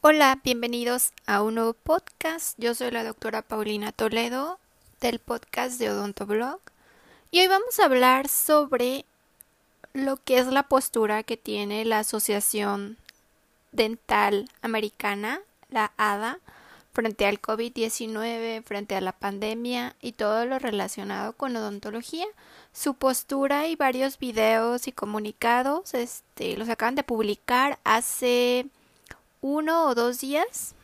Hola, bienvenidos a un nuevo podcast. Yo soy la doctora Paulina Toledo del podcast de Odontoblog y hoy vamos a hablar sobre lo que es la postura que tiene la Asociación Dental Americana, la ADA, frente al COVID-19, frente a la pandemia y todo lo relacionado con odontología. Su postura y varios videos y comunicados este, los acaban de publicar hace uno o dos días.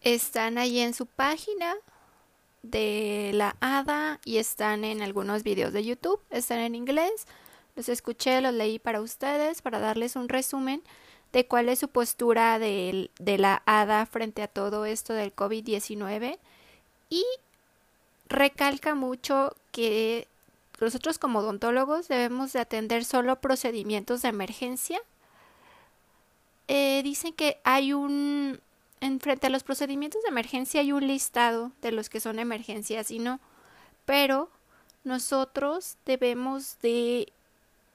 Están ahí en su página de la ADA y están en algunos videos de YouTube. Están en inglés. Los escuché, los leí para ustedes para darles un resumen de cuál es su postura de, la ADA frente a todo esto del COVID-19 y recalca mucho que nosotros como odontólogos debemos de atender solo procedimientos de emergencia eh, dicen que hay un, en frente a los procedimientos de emergencia hay un listado de los que son emergencias y no, pero nosotros debemos de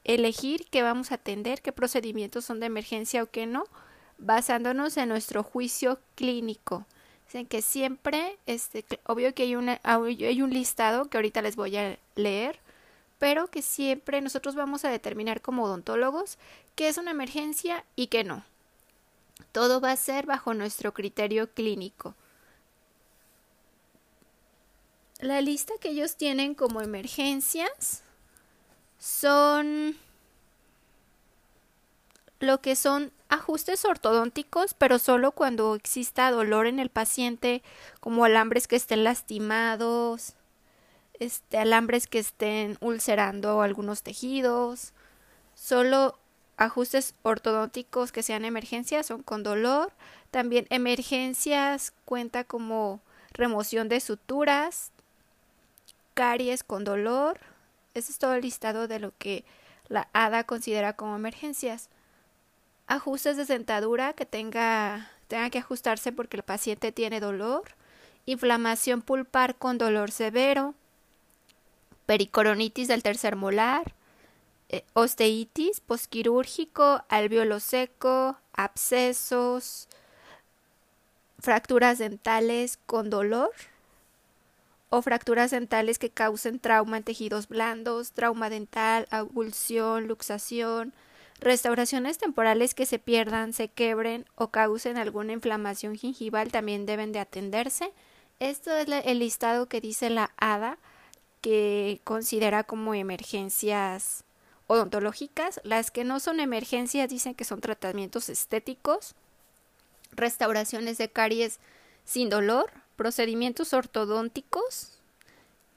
elegir qué vamos a atender, qué procedimientos son de emergencia o qué no, basándonos en nuestro juicio clínico. Dicen que siempre, este, obvio que hay, una, hay un listado que ahorita les voy a leer, pero que siempre nosotros vamos a determinar como odontólogos qué es una emergencia y qué no. Todo va a ser bajo nuestro criterio clínico. La lista que ellos tienen como emergencias son lo que son ajustes ortodónticos, pero solo cuando exista dolor en el paciente, como alambres que estén lastimados, este, alambres que estén ulcerando algunos tejidos, solo ajustes ortodónticos que sean emergencias son con dolor. También emergencias cuenta como remoción de suturas, caries con dolor. Ese es todo el listado de lo que la ADA considera como emergencias. Ajustes de sentadura que tenga, tenga que ajustarse porque el paciente tiene dolor. Inflamación pulpar con dolor severo. Pericoronitis del tercer molar osteitis posquirúrgico, alveolo seco, abscesos, fracturas dentales con dolor o fracturas dentales que causen trauma en tejidos blandos, trauma dental, abulsión, luxación, restauraciones temporales que se pierdan, se quebren o causen alguna inflamación gingival también deben de atenderse. Esto es el listado que dice la ADA que considera como emergencias odontológicas. Las que no son emergencias dicen que son tratamientos estéticos, restauraciones de caries sin dolor, procedimientos ortodónticos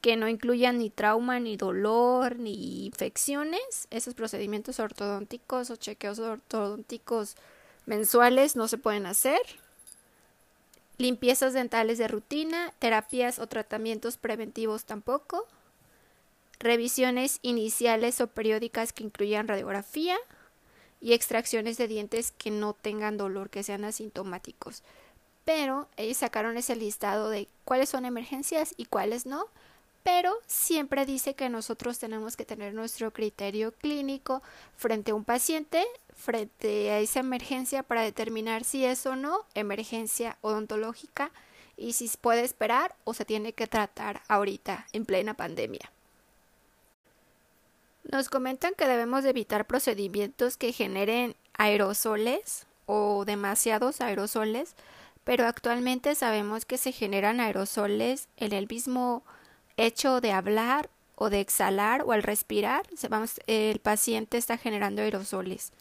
que no incluyan ni trauma, ni dolor, ni infecciones. Esos procedimientos ortodónticos o chequeos ortodónticos mensuales no se pueden hacer. Limpiezas dentales de rutina, terapias o tratamientos preventivos tampoco revisiones iniciales o periódicas que incluyan radiografía y extracciones de dientes que no tengan dolor, que sean asintomáticos. Pero ellos sacaron ese listado de cuáles son emergencias y cuáles no, pero siempre dice que nosotros tenemos que tener nuestro criterio clínico frente a un paciente, frente a esa emergencia para determinar si es o no emergencia odontológica y si puede esperar o se tiene que tratar ahorita en plena pandemia. Nos comentan que debemos evitar procedimientos que generen aerosoles o demasiados aerosoles, pero actualmente sabemos que se generan aerosoles en el mismo hecho de hablar o de exhalar o al respirar, el paciente está generando aerosoles.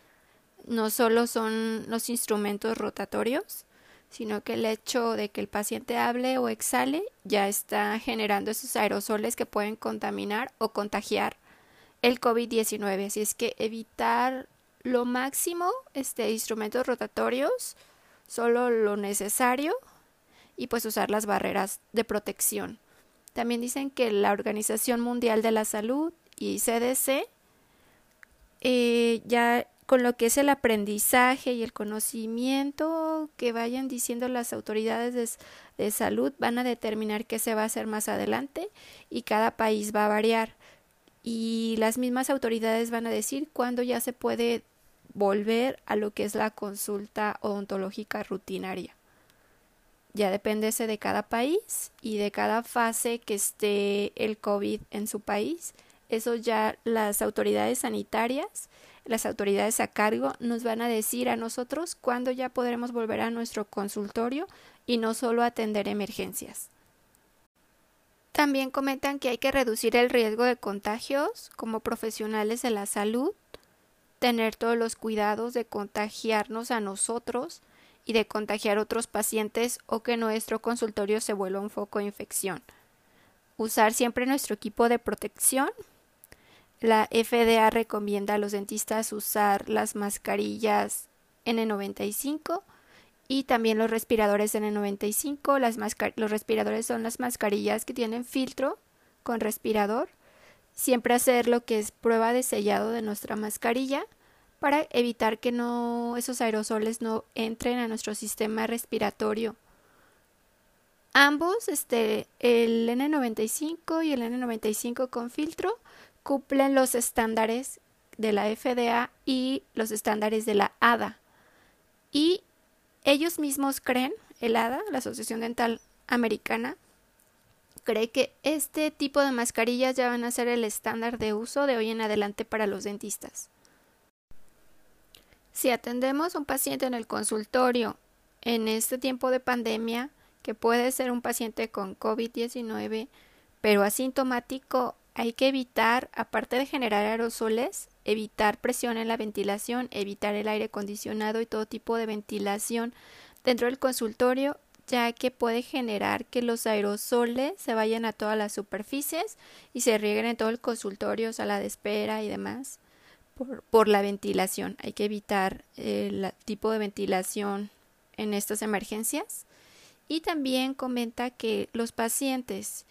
No solo son los instrumentos rotatorios, sino que el hecho de que el paciente hable o exhale ya está generando esos aerosoles que pueden contaminar o contagiar el COVID-19. Así es que evitar lo máximo este, instrumentos rotatorios, solo lo necesario y pues usar las barreras de protección. También dicen que la Organización Mundial de la Salud y CDC eh, ya con lo que es el aprendizaje y el conocimiento que vayan diciendo las autoridades de salud van a determinar qué se va a hacer más adelante y cada país va a variar y las mismas autoridades van a decir cuándo ya se puede volver a lo que es la consulta odontológica rutinaria. Ya depende de cada país y de cada fase que esté el COVID en su país. Eso ya las autoridades sanitarias, las autoridades a cargo nos van a decir a nosotros cuándo ya podremos volver a nuestro consultorio y no solo atender emergencias. También comentan que hay que reducir el riesgo de contagios como profesionales de la salud, tener todos los cuidados de contagiarnos a nosotros y de contagiar otros pacientes o que nuestro consultorio se vuelva un foco de infección. Usar siempre nuestro equipo de protección. La FDA recomienda a los dentistas usar las mascarillas N95 y también los respiradores N95. Las los respiradores son las mascarillas que tienen filtro con respirador. Siempre hacer lo que es prueba de sellado de nuestra mascarilla para evitar que esos aerosoles no entren a nuestro sistema respiratorio. Ambos, este, el N95 y el N95 con filtro, cumplen los estándares de la FDA y los estándares de la ADA. Y ellos mismos creen, el ADA, la Asociación Dental Americana, cree que este tipo de mascarillas ya van a ser el estándar de uso de hoy en adelante para los dentistas. Si atendemos a un paciente en el consultorio en este tiempo de pandemia, que puede ser un paciente con COVID-19, pero asintomático, hay que evitar, aparte de generar aerosoles, evitar presión en la ventilación, evitar el aire acondicionado y todo tipo de ventilación dentro del consultorio, ya que puede generar que los aerosoles se vayan a todas las superficies y se rieguen en todo el consultorio, sala de espera y demás, por, por la ventilación. Hay que evitar el tipo de ventilación en estas emergencias. Y también comenta que los pacientes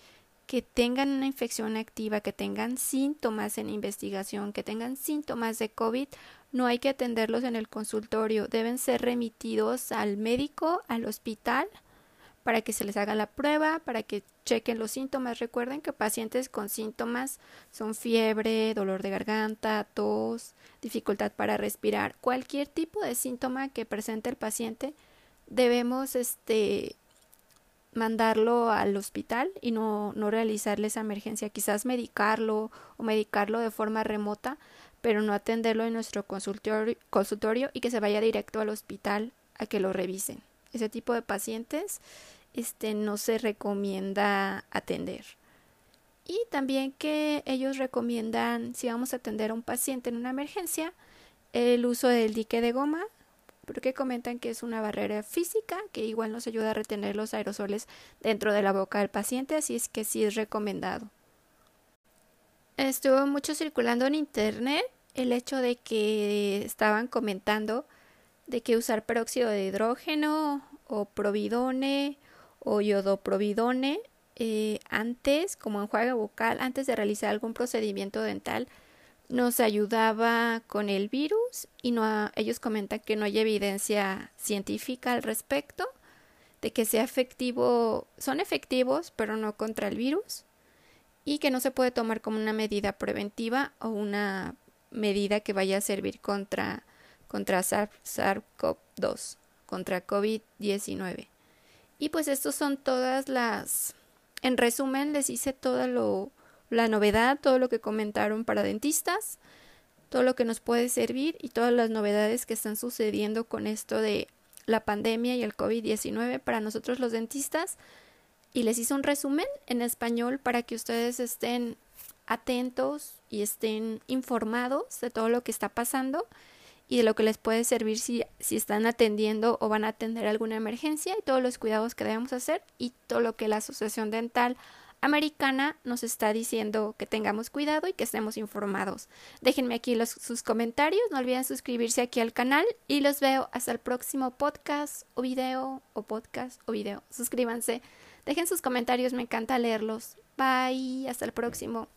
que tengan una infección activa, que tengan síntomas en investigación, que tengan síntomas de COVID, no hay que atenderlos en el consultorio, deben ser remitidos al médico, al hospital, para que se les haga la prueba, para que chequen los síntomas. Recuerden que pacientes con síntomas son fiebre, dolor de garganta, tos, dificultad para respirar, cualquier tipo de síntoma que presente el paciente, debemos este mandarlo al hospital y no, no realizarle esa emergencia, quizás medicarlo o medicarlo de forma remota, pero no atenderlo en nuestro consultorio, consultorio y que se vaya directo al hospital a que lo revisen. Ese tipo de pacientes este, no se recomienda atender. Y también que ellos recomiendan, si vamos a atender a un paciente en una emergencia, el uso del dique de goma porque comentan que es una barrera física que igual nos ayuda a retener los aerosoles dentro de la boca del paciente, así es que sí es recomendado. Estuvo mucho circulando en internet el hecho de que estaban comentando de que usar peróxido de hidrógeno o providone o yodoprovidone eh, antes, como enjuague bucal, antes de realizar algún procedimiento dental, nos ayudaba con el virus y no, ellos comentan que no hay evidencia científica al respecto de que sea efectivo, son efectivos pero no contra el virus y que no se puede tomar como una medida preventiva o una medida que vaya a servir contra, contra SARS-CoV-2, contra COVID-19. Y pues estos son todas las, en resumen les hice todo lo la novedad, todo lo que comentaron para dentistas, todo lo que nos puede servir y todas las novedades que están sucediendo con esto de la pandemia y el COVID-19 para nosotros los dentistas. Y les hice un resumen en español para que ustedes estén atentos y estén informados de todo lo que está pasando y de lo que les puede servir si, si están atendiendo o van a atender alguna emergencia y todos los cuidados que debemos hacer y todo lo que la Asociación Dental americana nos está diciendo que tengamos cuidado y que estemos informados. Déjenme aquí los, sus comentarios, no olviden suscribirse aquí al canal y los veo hasta el próximo podcast o video o podcast o video. Suscríbanse, dejen sus comentarios, me encanta leerlos. Bye, hasta el próximo.